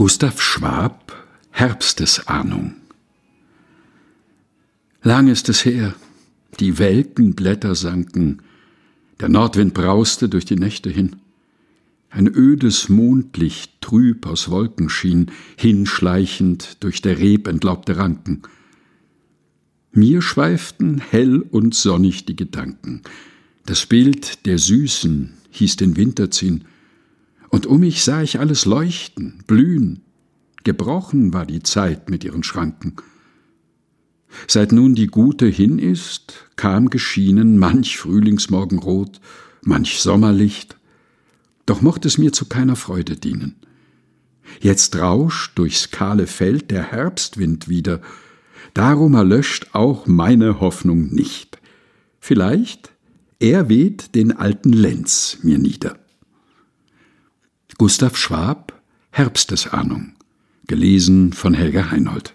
Gustav Schwab Herbstesahnung. Lang ist es her, die welken Blätter sanken, der Nordwind brauste durch die Nächte hin, ein ödes Mondlicht trüb aus Wolken schien, hinschleichend durch der Reb entlaubte Ranken. Mir schweiften hell und sonnig die Gedanken, das Bild der Süßen hieß den Winter ziehen, und um mich sah ich alles leuchten, blühen. Gebrochen war die Zeit mit ihren Schranken. Seit nun die Gute hin ist, kam geschienen manch Frühlingsmorgenrot, manch Sommerlicht, doch mocht es mir zu keiner Freude dienen. Jetzt rauscht durchs kahle Feld der Herbstwind wieder, darum erlöscht auch meine Hoffnung nicht. Vielleicht er weht den alten Lenz mir nieder. Gustav Schwab Herbstesahnung gelesen von Helga Heinold